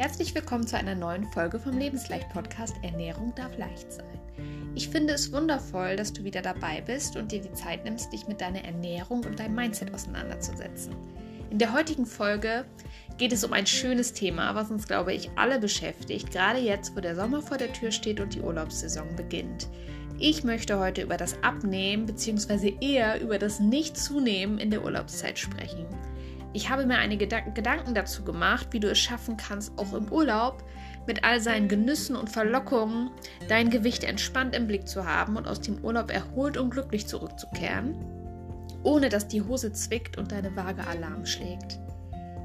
Herzlich willkommen zu einer neuen Folge vom Lebensleicht-Podcast Ernährung darf leicht sein. Ich finde es wundervoll, dass du wieder dabei bist und dir die Zeit nimmst, dich mit deiner Ernährung und deinem Mindset auseinanderzusetzen. In der heutigen Folge geht es um ein schönes Thema, was uns, glaube ich, alle beschäftigt, gerade jetzt, wo der Sommer vor der Tür steht und die Urlaubssaison beginnt. Ich möchte heute über das Abnehmen bzw. eher über das Nicht-Zunehmen in der Urlaubszeit sprechen. Ich habe mir einige Gedanken dazu gemacht, wie du es schaffen kannst, auch im Urlaub mit all seinen Genüssen und Verlockungen dein Gewicht entspannt im Blick zu haben und aus dem Urlaub erholt und glücklich zurückzukehren, ohne dass die Hose zwickt und deine Waage Alarm schlägt.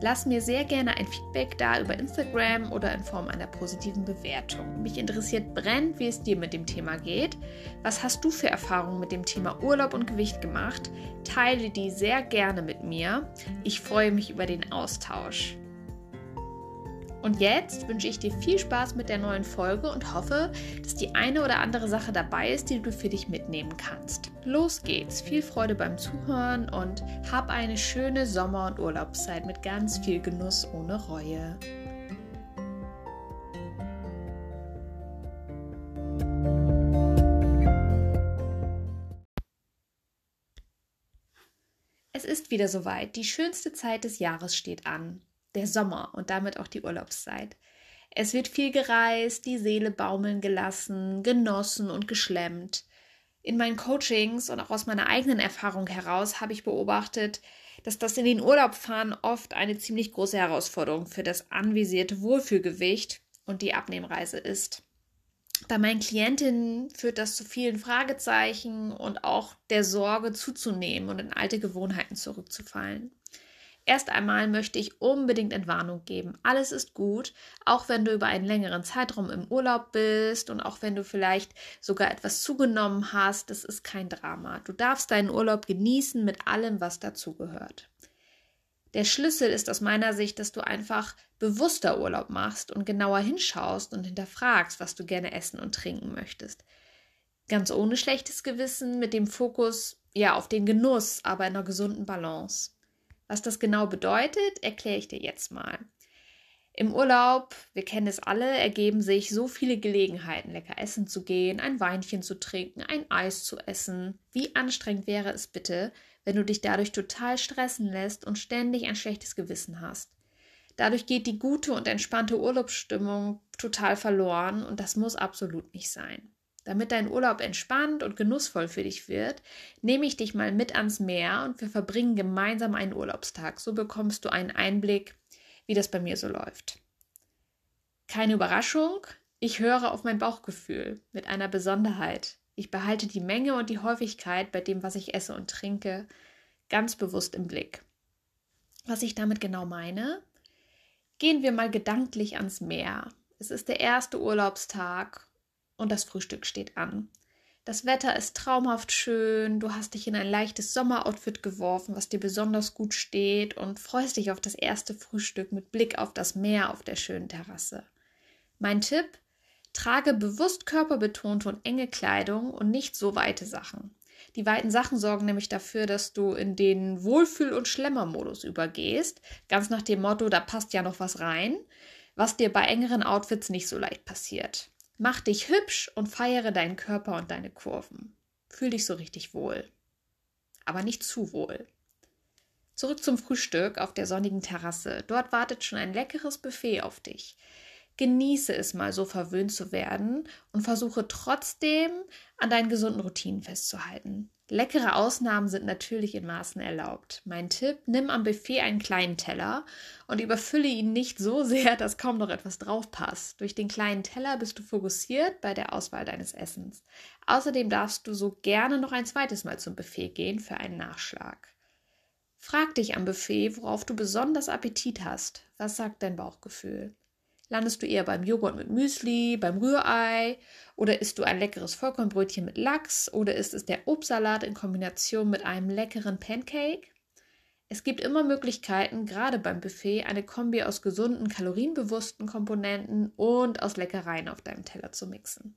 Lass mir sehr gerne ein Feedback da über Instagram oder in Form einer positiven Bewertung. Mich interessiert brennend, wie es dir mit dem Thema geht. Was hast du für Erfahrungen mit dem Thema Urlaub und Gewicht gemacht? Teile die sehr gerne mit mir. Ich freue mich über den Austausch. Und jetzt wünsche ich dir viel Spaß mit der neuen Folge und hoffe, dass die eine oder andere Sache dabei ist, die du für dich mitnehmen kannst. Los geht's, viel Freude beim Zuhören und hab eine schöne Sommer- und Urlaubszeit mit ganz viel Genuss ohne Reue. Es ist wieder soweit. Die schönste Zeit des Jahres steht an der Sommer und damit auch die Urlaubszeit. Es wird viel gereist, die Seele baumeln gelassen, genossen und geschlemmt. In meinen Coachings und auch aus meiner eigenen Erfahrung heraus habe ich beobachtet, dass das in den Urlaub fahren oft eine ziemlich große Herausforderung für das anvisierte Wohlfühlgewicht und die Abnehmreise ist. Bei meinen Klientinnen führt das zu vielen Fragezeichen und auch der Sorge zuzunehmen und in alte Gewohnheiten zurückzufallen. Erst einmal möchte ich unbedingt Entwarnung geben. Alles ist gut, auch wenn du über einen längeren Zeitraum im Urlaub bist und auch wenn du vielleicht sogar etwas zugenommen hast, das ist kein Drama. Du darfst deinen Urlaub genießen mit allem, was dazugehört. Der Schlüssel ist aus meiner Sicht, dass du einfach bewusster Urlaub machst und genauer hinschaust und hinterfragst, was du gerne essen und trinken möchtest. Ganz ohne schlechtes Gewissen, mit dem Fokus ja auf den Genuss, aber in einer gesunden Balance. Was das genau bedeutet, erkläre ich dir jetzt mal. Im Urlaub, wir kennen es alle, ergeben sich so viele Gelegenheiten, lecker essen zu gehen, ein Weinchen zu trinken, ein Eis zu essen. Wie anstrengend wäre es bitte, wenn du dich dadurch total stressen lässt und ständig ein schlechtes Gewissen hast. Dadurch geht die gute und entspannte Urlaubsstimmung total verloren und das muss absolut nicht sein. Damit dein Urlaub entspannt und genussvoll für dich wird, nehme ich dich mal mit ans Meer und wir verbringen gemeinsam einen Urlaubstag. So bekommst du einen Einblick, wie das bei mir so läuft. Keine Überraschung, ich höre auf mein Bauchgefühl mit einer Besonderheit. Ich behalte die Menge und die Häufigkeit bei dem, was ich esse und trinke, ganz bewusst im Blick. Was ich damit genau meine? Gehen wir mal gedanklich ans Meer. Es ist der erste Urlaubstag und das Frühstück steht an. Das Wetter ist traumhaft schön, du hast dich in ein leichtes Sommeroutfit geworfen, was dir besonders gut steht und freust dich auf das erste Frühstück mit Blick auf das Meer auf der schönen Terrasse. Mein Tipp: Trage bewusst körperbetonte und enge Kleidung und nicht so weite Sachen. Die weiten Sachen sorgen nämlich dafür, dass du in den Wohlfühl- und Schlemmermodus übergehst, ganz nach dem Motto, da passt ja noch was rein, was dir bei engeren Outfits nicht so leicht passiert. Mach dich hübsch und feiere deinen Körper und deine Kurven. Fühl dich so richtig wohl. Aber nicht zu wohl. Zurück zum Frühstück auf der sonnigen Terrasse. Dort wartet schon ein leckeres Buffet auf dich. Genieße es mal so verwöhnt zu werden und versuche trotzdem an deinen gesunden Routinen festzuhalten. Leckere Ausnahmen sind natürlich in Maßen erlaubt. Mein Tipp, nimm am Buffet einen kleinen Teller und überfülle ihn nicht so sehr, dass kaum noch etwas drauf passt. Durch den kleinen Teller bist du fokussiert bei der Auswahl deines Essens. Außerdem darfst du so gerne noch ein zweites Mal zum Buffet gehen für einen Nachschlag. Frag dich am Buffet, worauf du besonders Appetit hast. Was sagt dein Bauchgefühl? Landest du eher beim Joghurt mit Müsli, beim Rührei oder isst du ein leckeres Vollkornbrötchen mit Lachs oder ist es der Obstsalat in Kombination mit einem leckeren Pancake? Es gibt immer Möglichkeiten, gerade beim Buffet, eine Kombi aus gesunden, kalorienbewussten Komponenten und aus Leckereien auf deinem Teller zu mixen.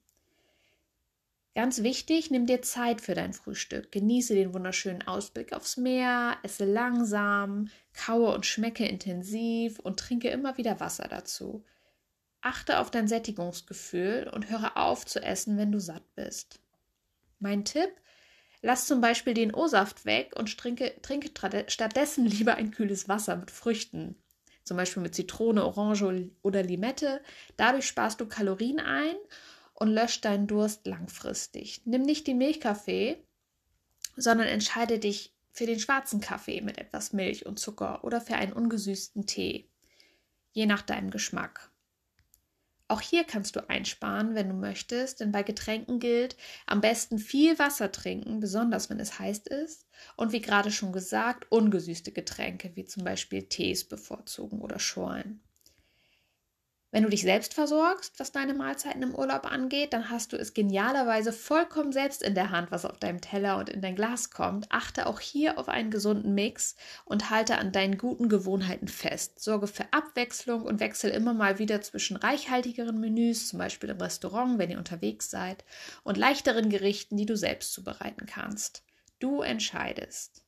Ganz wichtig, nimm dir Zeit für dein Frühstück. Genieße den wunderschönen Ausblick aufs Meer, esse langsam, kaue und schmecke intensiv und trinke immer wieder Wasser dazu. Achte auf dein Sättigungsgefühl und höre auf zu essen, wenn du satt bist. Mein Tipp: Lass zum Beispiel den O-Saft weg und trinke, trinke stattdessen lieber ein kühles Wasser mit Früchten. Zum Beispiel mit Zitrone, Orange oder Limette. Dadurch sparst du Kalorien ein und löscht deinen Durst langfristig. Nimm nicht den Milchkaffee, sondern entscheide dich für den schwarzen Kaffee mit etwas Milch und Zucker oder für einen ungesüßten Tee, je nach deinem Geschmack. Auch hier kannst du einsparen, wenn du möchtest, denn bei Getränken gilt, am besten viel Wasser trinken, besonders wenn es heiß ist, und wie gerade schon gesagt, ungesüßte Getränke wie zum Beispiel Tees bevorzugen oder Schorlen. Wenn du dich selbst versorgst, was deine Mahlzeiten im Urlaub angeht, dann hast du es genialerweise vollkommen selbst in der Hand, was auf deinem Teller und in dein Glas kommt. Achte auch hier auf einen gesunden Mix und halte an deinen guten Gewohnheiten fest. Sorge für Abwechslung und wechsel immer mal wieder zwischen reichhaltigeren Menüs, zum Beispiel im Restaurant, wenn ihr unterwegs seid, und leichteren Gerichten, die du selbst zubereiten kannst. Du entscheidest.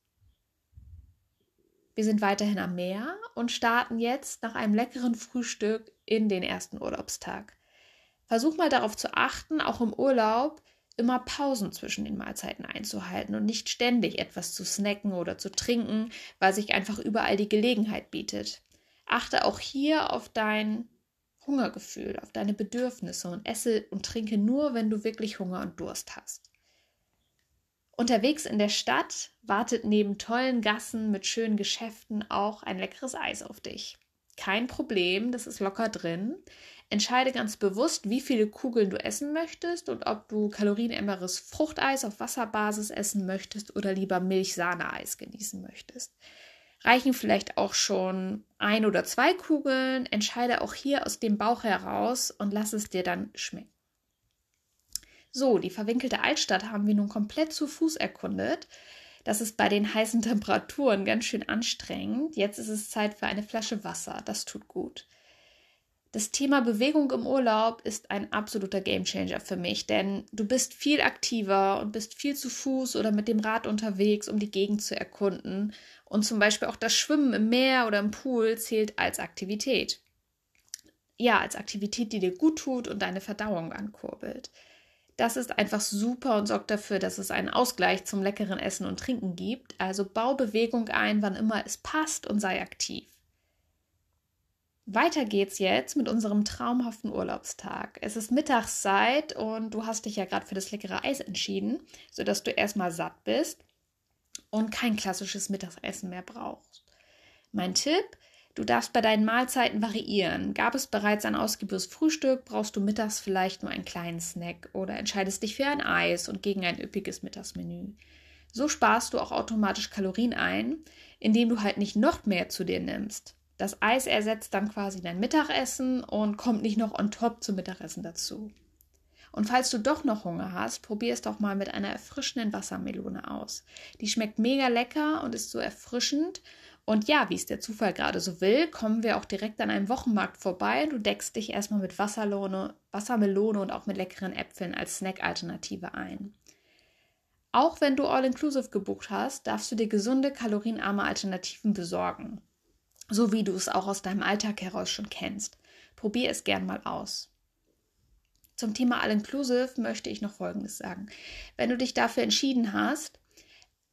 Wir sind weiterhin am Meer und starten jetzt nach einem leckeren Frühstück in den ersten Urlaubstag. Versuch mal darauf zu achten, auch im Urlaub immer Pausen zwischen den Mahlzeiten einzuhalten und nicht ständig etwas zu snacken oder zu trinken, weil sich einfach überall die Gelegenheit bietet. Achte auch hier auf dein Hungergefühl, auf deine Bedürfnisse und esse und trinke nur, wenn du wirklich Hunger und Durst hast. Unterwegs in der Stadt wartet neben tollen Gassen mit schönen Geschäften auch ein leckeres Eis auf dich. Kein Problem, das ist locker drin. Entscheide ganz bewusst, wie viele Kugeln du essen möchtest und ob du kalorienärmeres Fruchteis auf Wasserbasis essen möchtest oder lieber Milch-Sahne-Eis genießen möchtest. Reichen vielleicht auch schon ein oder zwei Kugeln. Entscheide auch hier aus dem Bauch heraus und lass es dir dann schmecken. So, die verwinkelte Altstadt haben wir nun komplett zu Fuß erkundet. Das ist bei den heißen Temperaturen ganz schön anstrengend. Jetzt ist es Zeit für eine Flasche Wasser. Das tut gut. Das Thema Bewegung im Urlaub ist ein absoluter Gamechanger für mich, denn du bist viel aktiver und bist viel zu Fuß oder mit dem Rad unterwegs, um die Gegend zu erkunden. Und zum Beispiel auch das Schwimmen im Meer oder im Pool zählt als Aktivität. Ja, als Aktivität, die dir gut tut und deine Verdauung ankurbelt. Das ist einfach super und sorgt dafür, dass es einen Ausgleich zum leckeren Essen und Trinken gibt. Also bau Bewegung ein, wann immer es passt und sei aktiv. Weiter geht's jetzt mit unserem traumhaften Urlaubstag. Es ist Mittagszeit und du hast dich ja gerade für das leckere Eis entschieden, sodass du erstmal satt bist und kein klassisches Mittagessen mehr brauchst. Mein Tipp, Du darfst bei deinen Mahlzeiten variieren. Gab es bereits ein ausgiebiges Frühstück, brauchst du mittags vielleicht nur einen kleinen Snack oder entscheidest dich für ein Eis und gegen ein üppiges Mittagsmenü. So sparst du auch automatisch Kalorien ein, indem du halt nicht noch mehr zu dir nimmst. Das Eis ersetzt dann quasi dein Mittagessen und kommt nicht noch on top zum Mittagessen dazu. Und falls du doch noch Hunger hast, probier es doch mal mit einer erfrischenden Wassermelone aus. Die schmeckt mega lecker und ist so erfrischend und ja, wie es der Zufall gerade so will, kommen wir auch direkt an einem Wochenmarkt vorbei. Du deckst dich erstmal mit Wasserlone, Wassermelone und auch mit leckeren Äpfeln als Snack-Alternative ein. Auch wenn du All-Inclusive gebucht hast, darfst du dir gesunde, kalorienarme Alternativen besorgen. So wie du es auch aus deinem Alltag heraus schon kennst. Probier es gern mal aus. Zum Thema All-Inclusive möchte ich noch Folgendes sagen. Wenn du dich dafür entschieden hast,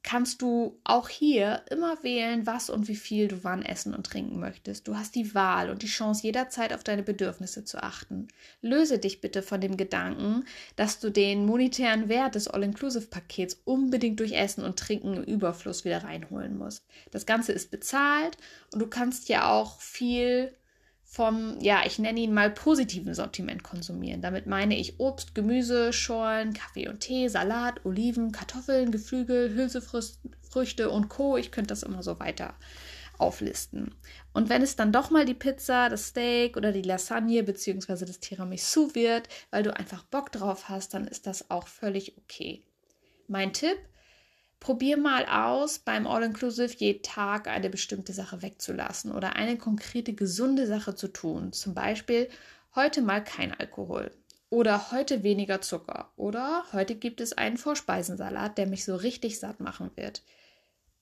kannst du auch hier immer wählen, was und wie viel du wann essen und trinken möchtest. Du hast die Wahl und die Chance, jederzeit auf deine Bedürfnisse zu achten. Löse dich bitte von dem Gedanken, dass du den monetären Wert des All-Inclusive-Pakets unbedingt durch Essen und Trinken im Überfluss wieder reinholen musst. Das Ganze ist bezahlt und du kannst ja auch viel vom, ja, ich nenne ihn mal positiven Sortiment konsumieren. Damit meine ich Obst, Gemüse, Schorlen, Kaffee und Tee, Salat, Oliven, Kartoffeln, Geflügel, Hülsefrüchte und Co. Ich könnte das immer so weiter auflisten. Und wenn es dann doch mal die Pizza, das Steak oder die Lasagne bzw. das Tiramisu wird, weil du einfach Bock drauf hast, dann ist das auch völlig okay. Mein Tipp, Probier mal aus, beim All-Inclusive jeden Tag eine bestimmte Sache wegzulassen oder eine konkrete gesunde Sache zu tun. Zum Beispiel heute mal kein Alkohol oder heute weniger Zucker oder heute gibt es einen Vorspeisensalat, der mich so richtig satt machen wird.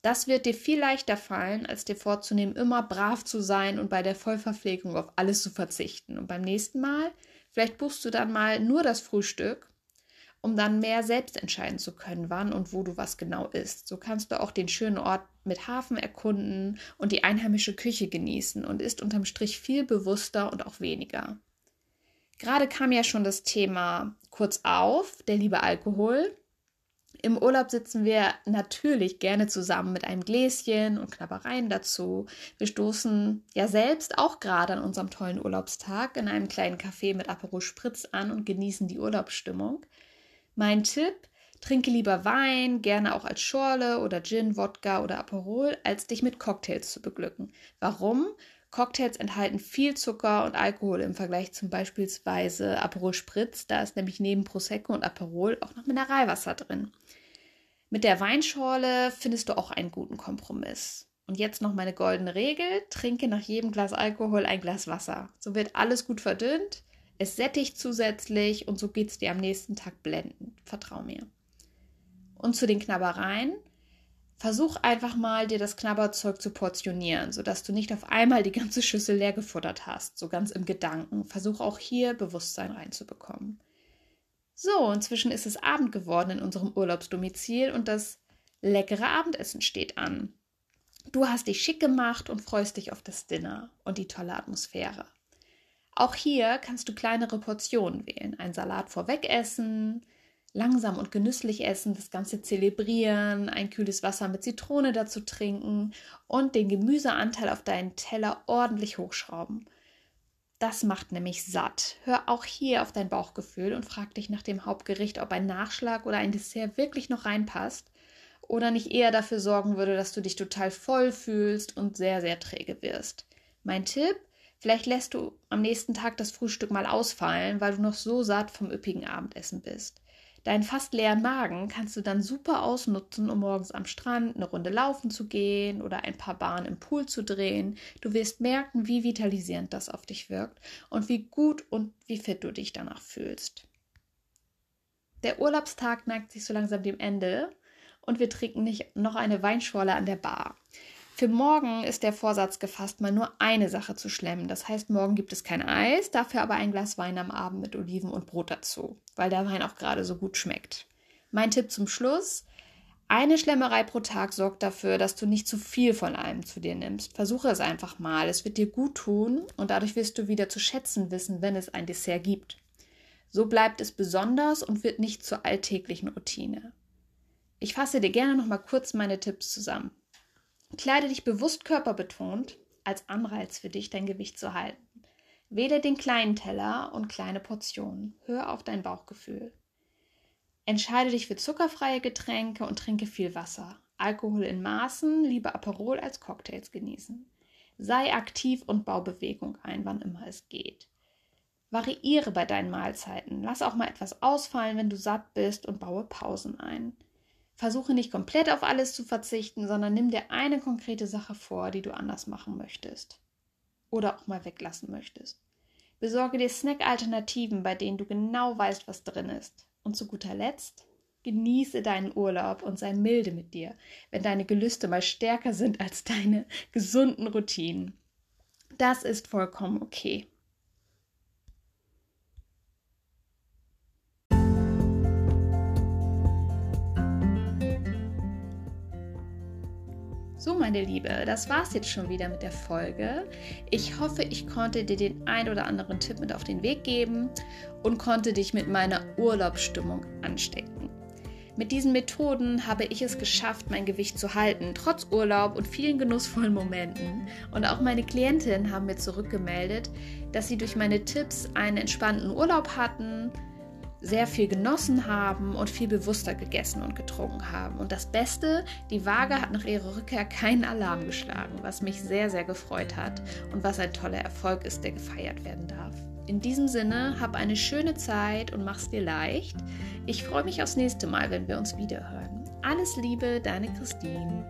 Das wird dir viel leichter fallen, als dir vorzunehmen, immer brav zu sein und bei der Vollverpflegung auf alles zu verzichten. Und beim nächsten Mal, vielleicht buchst du dann mal nur das Frühstück, um dann mehr selbst entscheiden zu können, wann und wo du was genau isst. So kannst du auch den schönen Ort mit Hafen erkunden und die einheimische Küche genießen und isst unterm Strich viel bewusster und auch weniger. Gerade kam ja schon das Thema kurz auf, der liebe Alkohol. Im Urlaub sitzen wir natürlich gerne zusammen mit einem Gläschen und Knabbereien dazu. Wir stoßen ja selbst auch gerade an unserem tollen Urlaubstag in einem kleinen Café mit Aperol Spritz an und genießen die Urlaubsstimmung. Mein Tipp, trinke lieber Wein, gerne auch als Schorle oder Gin, Wodka oder Aperol, als dich mit Cocktails zu beglücken. Warum? Cocktails enthalten viel Zucker und Alkohol im Vergleich zum beispielsweise Aperol Spritz. Da ist nämlich neben Prosecco und Aperol auch noch Mineralwasser drin. Mit der Weinschorle findest du auch einen guten Kompromiss. Und jetzt noch meine goldene Regel: Trinke nach jedem Glas Alkohol ein Glas Wasser. So wird alles gut verdünnt, es sättigt zusätzlich und so geht es dir am nächsten Tag blendend. Vertrau mir. Und zu den Knabbereien. Versuch einfach mal, dir das Knabberzeug zu portionieren, sodass du nicht auf einmal die ganze Schüssel leer gefuttert hast, so ganz im Gedanken. Versuch auch hier Bewusstsein reinzubekommen. So, inzwischen ist es Abend geworden in unserem Urlaubsdomizil und das leckere Abendessen steht an. Du hast dich schick gemacht und freust dich auf das Dinner und die tolle Atmosphäre. Auch hier kannst du kleinere Portionen wählen. Ein Salat vorweg essen, langsam und genüsslich essen, das Ganze zelebrieren, ein kühles Wasser mit Zitrone dazu trinken und den Gemüseanteil auf deinen Teller ordentlich hochschrauben. Das macht nämlich satt. Hör auch hier auf dein Bauchgefühl und frag dich nach dem Hauptgericht, ob ein Nachschlag oder ein Dessert wirklich noch reinpasst oder nicht eher dafür sorgen würde, dass du dich total voll fühlst und sehr, sehr träge wirst. Mein Tipp, vielleicht lässt du am nächsten Tag das Frühstück mal ausfallen, weil du noch so satt vom üppigen Abendessen bist. Deinen fast leeren Magen kannst du dann super ausnutzen, um morgens am Strand eine Runde laufen zu gehen oder ein paar Bahnen im Pool zu drehen. Du wirst merken, wie vitalisierend das auf dich wirkt und wie gut und wie fit du dich danach fühlst. Der Urlaubstag neigt sich so langsam dem Ende und wir trinken nicht noch eine Weinschorle an der Bar. Für morgen ist der Vorsatz gefasst, mal nur eine Sache zu schlemmen. Das heißt, morgen gibt es kein Eis, dafür aber ein Glas Wein am Abend mit Oliven und Brot dazu, weil der Wein auch gerade so gut schmeckt. Mein Tipp zum Schluss: Eine Schlemmerei pro Tag sorgt dafür, dass du nicht zu viel von allem zu dir nimmst. Versuche es einfach mal. Es wird dir gut tun und dadurch wirst du wieder zu schätzen wissen, wenn es ein Dessert gibt. So bleibt es besonders und wird nicht zur alltäglichen Routine. Ich fasse dir gerne noch mal kurz meine Tipps zusammen. Kleide dich bewusst körperbetont als Anreiz für dich, dein Gewicht zu halten. Wähle den kleinen Teller und kleine Portionen. Hör auf dein Bauchgefühl. Entscheide dich für zuckerfreie Getränke und trinke viel Wasser. Alkohol in Maßen, lieber Aperol als Cocktails genießen. Sei aktiv und bau Bewegung ein, wann immer es geht. Variiere bei deinen Mahlzeiten. Lass auch mal etwas ausfallen, wenn du satt bist und baue Pausen ein. Versuche nicht komplett auf alles zu verzichten, sondern nimm dir eine konkrete Sache vor, die du anders machen möchtest. Oder auch mal weglassen möchtest. Besorge dir Snack-Alternativen, bei denen du genau weißt, was drin ist. Und zu guter Letzt, genieße deinen Urlaub und sei milde mit dir, wenn deine Gelüste mal stärker sind als deine gesunden Routinen. Das ist vollkommen okay. So, meine Liebe, das war's jetzt schon wieder mit der Folge. Ich hoffe, ich konnte dir den ein oder anderen Tipp mit auf den Weg geben und konnte dich mit meiner Urlaubsstimmung anstecken. Mit diesen Methoden habe ich es geschafft, mein Gewicht zu halten, trotz Urlaub und vielen genussvollen Momenten. Und auch meine Klientinnen haben mir zurückgemeldet, dass sie durch meine Tipps einen entspannten Urlaub hatten, sehr viel genossen haben und viel bewusster gegessen und getrunken haben. Und das Beste, die Waage hat nach ihrer Rückkehr keinen Alarm geschlagen, was mich sehr, sehr gefreut hat und was ein toller Erfolg ist, der gefeiert werden darf. In diesem Sinne, hab eine schöne Zeit und mach's dir leicht. Ich freue mich aufs nächste Mal, wenn wir uns wiederhören. Alles Liebe, deine Christine.